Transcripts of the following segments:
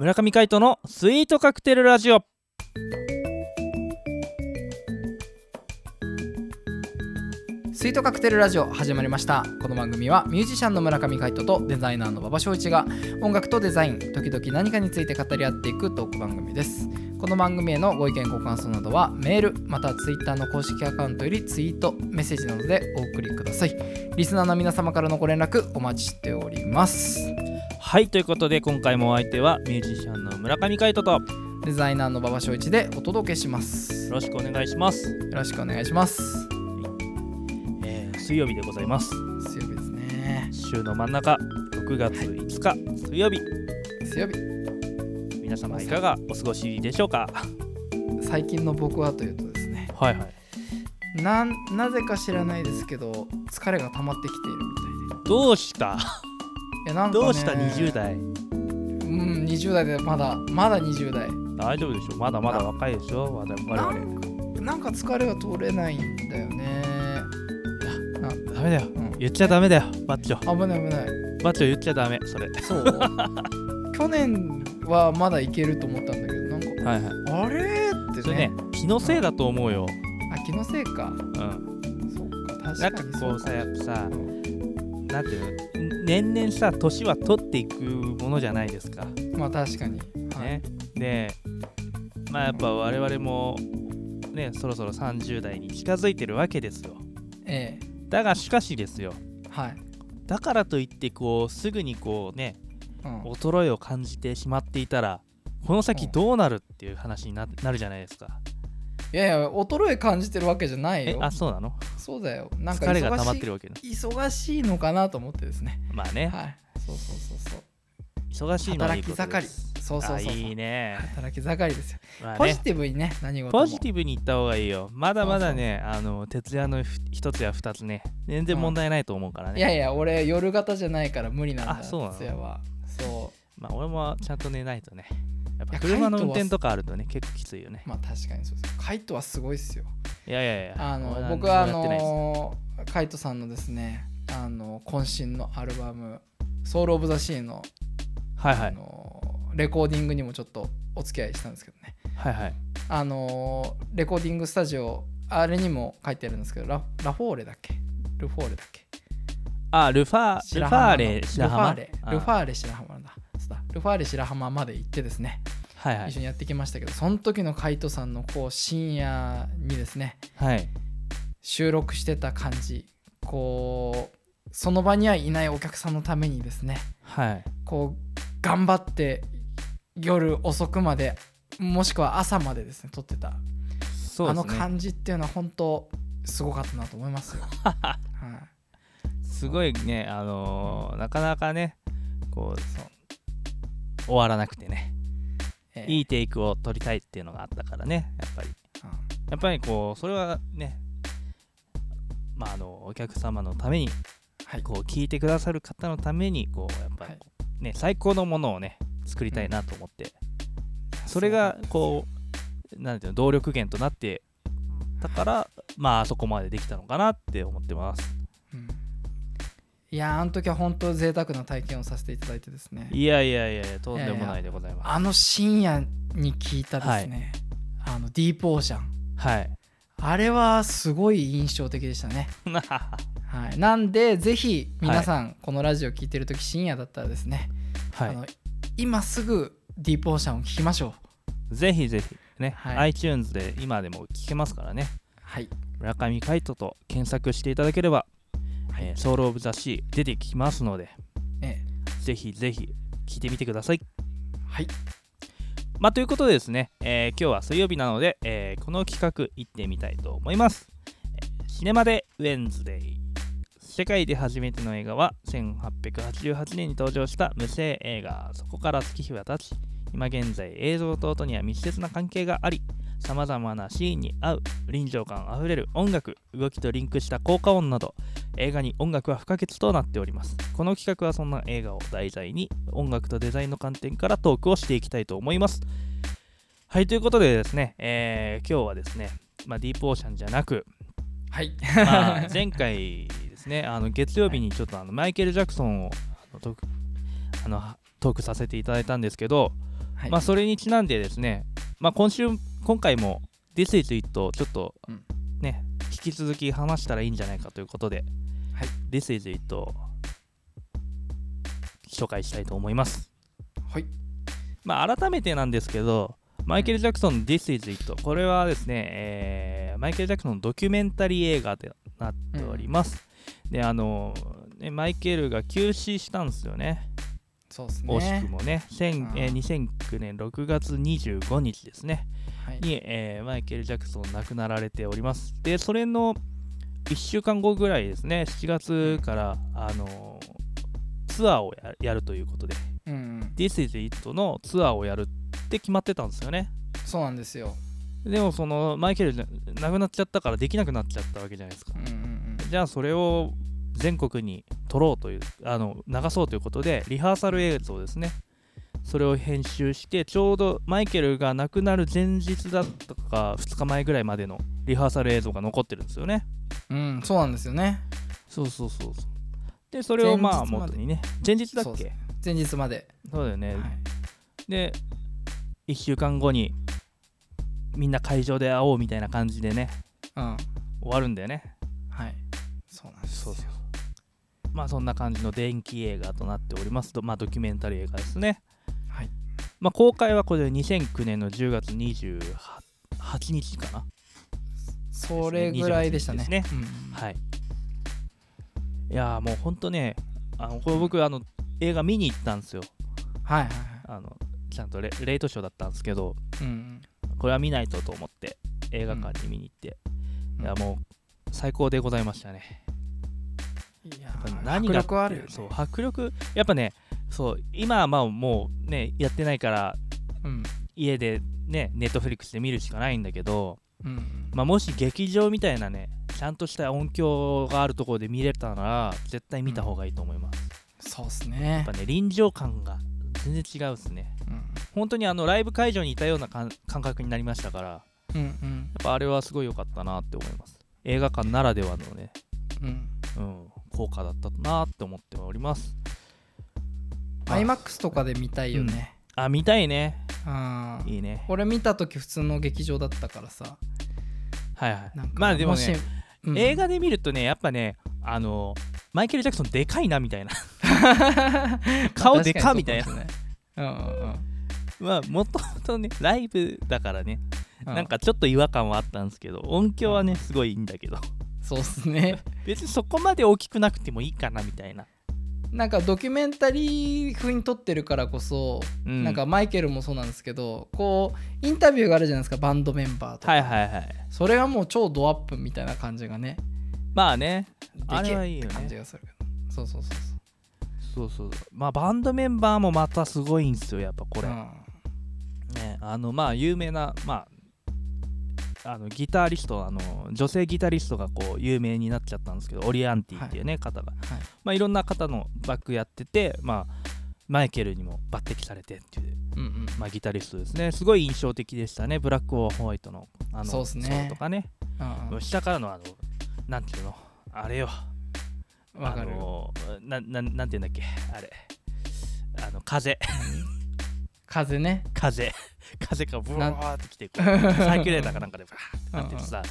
村上海人のスイートカクテルラジオ。スイートカクテルラジオ始まりました。この番組はミュージシャンの村上海人とデザイナーの馬場翔一が音楽とデザイン時々何かについて語り合っていくトーク番組です。この番組へのご意見ご感想などはメールまたはツイッターの公式アカウントよりツイートメッセージなどでお送りください。リスナーの皆様からのご連絡お待ちしております。はいということで今回もお相手はミュージシャンの村上海人とよデザイナーの馬場翔一でお届けします。よろしくお願いします、ろしくお願いします。えー水曜日でございます。水曜日ですね。週の真ん中6月5日水曜日。水曜日。皆様いかがお過ごしでしょうか？最近の僕はというとですね。はいはい。なんなぜか知らないですけど疲れが溜まってきているみたいで。どうした？いやなんか、ね、どうした？20代。うん20代でまだまだ20代。大丈夫でしょ？まだまだ若いでしょ？我々。な我んかなんか疲れが取れないんだよね。な々ダメだよ。うん。言っちゃダメだよ。バッチョ。危ない危ない。バッチョ言っちゃダメ。それ。そう。去年はまだいけると思ったんだけどなんかはいはい。あれ？ってそれねね気のせいだと思うよ。あ気のせいか。うん。そっかなんか。確かにこうさやっぱさうんなんていうの？年々さ年は取っていくものじゃないですか。まあ確かに、はい。ねでまあやっぱ我々もねそろそろ30代に近づいてるわけですよ。えだがしかしですよ。えはい、だからといってこうすぐにこうねうん、衰えを感じてしまっていたらこの先どうなるっていう話にななるじゃないですかいやいや衰え感じてるわけじゃないえよあそうなの？そうだよ。なんか疲れが溜まってるわけね。忙しいのかなと思ってですね。まあね。はい。そうそうそうそう。忙しいのはいいことです。働きそうそうそうそう。あいいね。働き盛りですよ、まあね。ポジティブにね何事も。ポジティブに言った方がいいよ。まだまだね、あの徹夜のふ一つや二つね、全然問題ないと思うからね。いやいや俺夜型じゃないから無理なんだあそうなの？徹夜は。そまあ俺もちゃんと寝ないとね。やっぱ車の運転とかあるとね、結構きついよねう。まあ確かにそうですカイトはすごいっすよいやいやいや。あの俺僕はあのカイトさんのですねあの渾身のアルバム「ソウル・オブ・ザ・シーの」はいはい。あのレコーディングにもちょっとお付き合いしたんですけどねはいはい。あのレコーディングスタジオあれにも書いてあるんですけどララフォーレだっけ？ルフォーレだっけ？あ、ルファルファーレ白浜？ルファーレルファーレ白浜だルファーレ白浜まで行ってですね、はいはい一緒。にやってきましたけどその時のカイトさんのこう深夜にですねはい。収録してた感じこうその場にはいないお客さんのためにですねはい。こう頑張って夜遅くまでもしくは朝までですね撮ってた、あの。感じっていうのは本当すごかったなと思いますよ、はい、すごいね、あのーなかなかね、こう、そう終わらなくてね、ええいいテイクを取りたいっていうのがあったからね、やっぱり。うん。やっぱりこうそれはねまああのお客様のためにはい。こう聞いてくださる方のためにこうやっぱりはい。ね最高のものをね作りたいなと思って。それがこうなんていうの動力源となってだからまああそこまでできたのかなって思ってます。うんいやーあの時は本当贅沢な体験をさせていただいてですね。いやいやいやとんでもないでございます。あの深夜に聞いたですね、あのディープオーシャン。はい。あれはすごい印象的でしたね。はい、なんでぜひ皆さんこのラジオ聞いてる時深夜だったらですね、はい。あの今すぐディープオーシャンを聞きましょう。ぜひぜひね、はい。iTunes で今でも聞けますからね。はい。村上海人と検索していただければ、はいえーソウル・オブ・ザ・シー出てきますのでえぜひぜひ聞いてみてください。はいまあ、ということでですね、えー今日は水曜日なので、えーこの企画行ってみたいと思います。えーシネマでウェンズデイ。世界で初めての映画は1888年に登場した無声映画そこから月日は経ち今現在映像と音には密接な関係がありさまざまなシーンに合う臨場感あふれる音楽動きとリンクした効果音など映画に音楽は不可欠となっております。この企画はそんな映画を題材に音楽とデザインの観点からトークをしていきたいと思います。はいということでですね、えー今日はですね、まあ、ディープオーシャンじゃなく、はい。まあ、前回ですねあの月曜日にちょっとあのマイケル・ジャクソンをあのトークあのトークさせていただいたんですけど、はい。まあそれにちなんでですね、まあ、今週今回も This is It をちょっとうんね、引き続き話したらいいんじゃないかということで、はい This is It を紹介したいと思います。はいまあ、改めてなんですけど、マイケル・ジャクソンの This is It。これはですね、えーマイケル・ジャクソンのドキュメンタリー映画となっております。で、あの、ね、マイケルが急死したんですよね。そうですね惜しくもね。1000えーうん2009年6月25日ですね。はいに、えーマイケル・ジャクソン亡くなられております。で、それの1週間後ぐらいですね、7月から、あのツアーをややるということで、うんうん、This is It のツアーをやるって決まってたんですよね。そうなんですよでも、そのマイケル亡くなっちゃったからできなくなっちゃったわけじゃないですかうん。うんうんじゃあ、それを全国に撮ろうという、あの流そうということで、リハーサル映像ですね。それを編集して、ちょうどマイケルが亡くなる前日だったか、2日前ぐらいまでのリハーサル映像が残ってるんですよね。うんそうなんですよねそうそうそうそう。で、それをまあ元にね、前日だっそうけ前日まで、そうだよね。はいで、1週間後にみんな会場で会おうみたいな感じでね、うん終わるんだよね。はいそうなんですよまあそんな感じの電気映画となっております。と、まあドキュメンタリー映画ですね。はい。まあ公開はこれ2009年の10月28日かな。それぐらいでしたね。ですうん。はい。いやーもうほんとね、あのこれ僕あの映画見に行ったんですよ。はいはいはい。あのちゃんとレレイトショーだったんですけど、うんこれは見ないとと思って映画館に見に行って、うん。いやもう最高でございましたね。何が迫力あるよね。そう迫力やっぱねそう今はまあもうねやってないからうん。家でねネットフリックスで見るしかないんだけど、うん。まあ、もし劇場みたいなねちゃんとした音響があるところで見れたなら絶対見た方がいいと思います、そうっすやねっぱね臨場感が全然違うっすね。うん。本当にあのライブ会場にいたような感感覚になりましたからやうんうん。っぱあれはすごい良かったなって思います。映画館ならではのね、うん。うん、効果だったなって思っております。あ IMAX とかで見たいよね。あ見たいね。うん。いいね。俺見た時普通の劇場だったからさ。はいはい。まあでもね、しうん。映画で見るとねやっぱねあのマイケル・ジャクソンでかいなみたいな。顔でかみたいな。うんまあもともとねライブだからね、うん。なんかちょっと違和感はあったんですけど音響はねすごいいいんだけどそうっすね。別にそこまで大きくなくてもいいかなみたいな、なんかドキュメンタリー風に撮ってるからこそ、うん、なんかマイケルもそうなんですけどこうインタビューがあるじゃないですかバンドメンバーとか、はいはいはい。それはもう超ドアップみたいな感じがね。まあね。あれはいいよ感じねがするそうそうそうそう。そうそう。まあバンドメンバーもまたすごいんですよやっぱこれ、うん。ねあのまあ有名なまああのギタリストあの女性ギタリストがこう有名になっちゃったんですけどオリアンティっていうね、方が、はい。まあ、いろんな方のバックやってて、まあ、マイケルにも抜擢されてっていう、うんうん。まあ、ギタリストですね。すごい印象的でしたね。ブラック・オア・ホワイトのあのそうっすね。とかね。うんうん。下からのあのなんていうの？あれよわかる。あのなななんていうんだっけ？あれ。あの風 風ね。風。風がブワーってきてこうサーキュレーターかなんかでブワーってなっててさ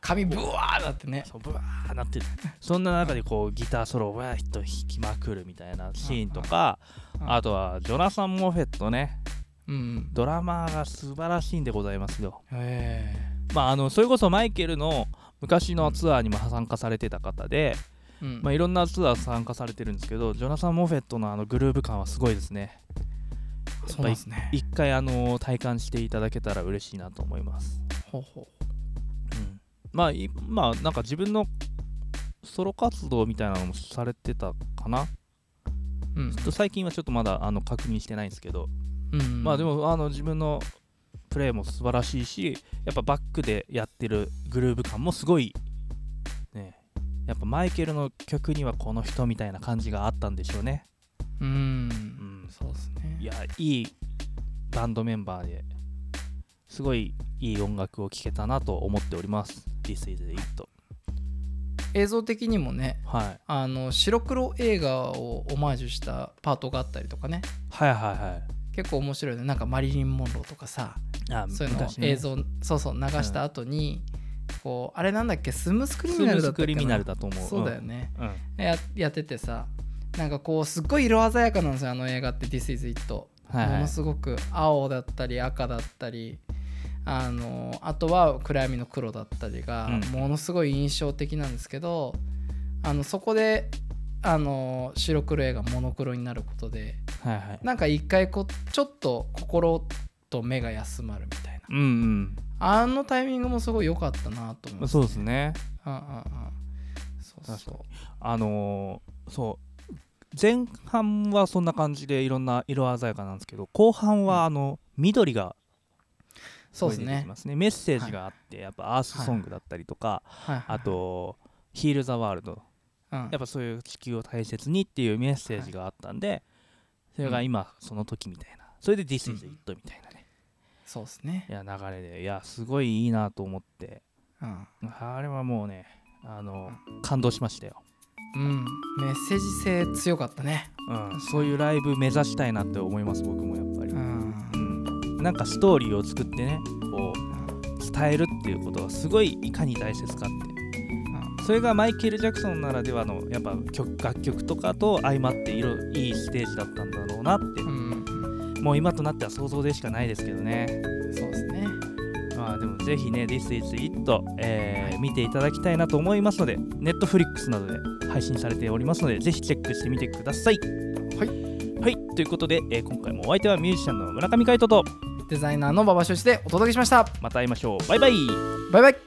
髪ブワーだってね。そうブワーなってる。そんな中でこうギターソロをわーっと弾きまくるみたいなシーンとかうんあとはジョナサン・モフェットね。うんドラマーが素晴らしいんでございますよ。へまああのそれこそマイケルの昔のツアーにも参加されてた方で、えうん。まあ、いろんなツアー参加されてるんですけどジョナサン・モフェットのあのグルーヴ感はすごいですねそうなんですね。一回あの体感していただけたら嬉しいなと思います。ほうほう。ん。まあ、いまあ、なんか自分のソロ活動みたいなのもされてたかな、ううん最近はちょっとまだあの確認してないんですけど、うんまあでもあの自分のプレーも素晴らしいし、やっぱバックでやってるグルーヴ感もすごい、ね、やっぱマイケルの曲にはこの人みたいな感じがあったんでしょうね。うんいや、いいバンドメンバーですごいいい音楽を聴けたなと思っております。This is it. 映像的にもねはい。あの白黒映画をオマージュしたパートがあったりとかね。はいはいはい。結構面白いね。なんかマリリン・モンローとかさあそういうの映像、そうそう流した後に、こうあれなんだっけ？スムースクリミナルだったっけな？スクリミナルだと思う。そうだよね、うん、うん。ややっててさなんかこうすっごい色鮮やかなんですよあの映画って「This is It」はいはい。ものすごく青だったり赤だったりあのあとは暗闇の黒だったりがうん。ものすごい印象的なんですけど、あのそこであの白黒映画モノクロになることではいはい。なんか一回こうちょっと心と目が休まるみたいな。うんあのタイミングもすごい良かったなと思うんうそうですね。うんうんうん。そうあのーそう前半はそんな感じでいろんな色鮮やかなんですけど後半はあの緑がうそうですね。出てきますね。メッセージがあって、やっぱアースソングだったりとか、あと「ヒール・ザ・ワールド」うん。やっぱそういう地球を大切にっていうメッセージがあったんで、それが今その時みたいな。それで「This is It」みたいなね、そうですね。いや流れで。いやすごいいいなと思って。うん。あれはもうねあの感動しましたよ、うん。メッセージ性強かったね。うん、そういうライブ目指したいなって思います僕もやっぱり、うん。うん、なんかストーリーを作ってねこう伝えるっていうことがすごいいかに大切かって。それがマイケル・ジャクソンならではのやっぱ曲楽曲とかと相まっていろいいステージだったんだろうなって。うんうんもう今となっては想像でしかないですけどねそうですねまあでもぜひね This is It、えー見ていただきたいなと思いますので Netflix などで配信されておりますのでぜひチェックしてみてください。はい。はい。ということで、えー今回もお相手はミュージシャンの村上海人とデザイナーの馬場所一でお届けしました。また会いましょう。バイバイ。バイバイ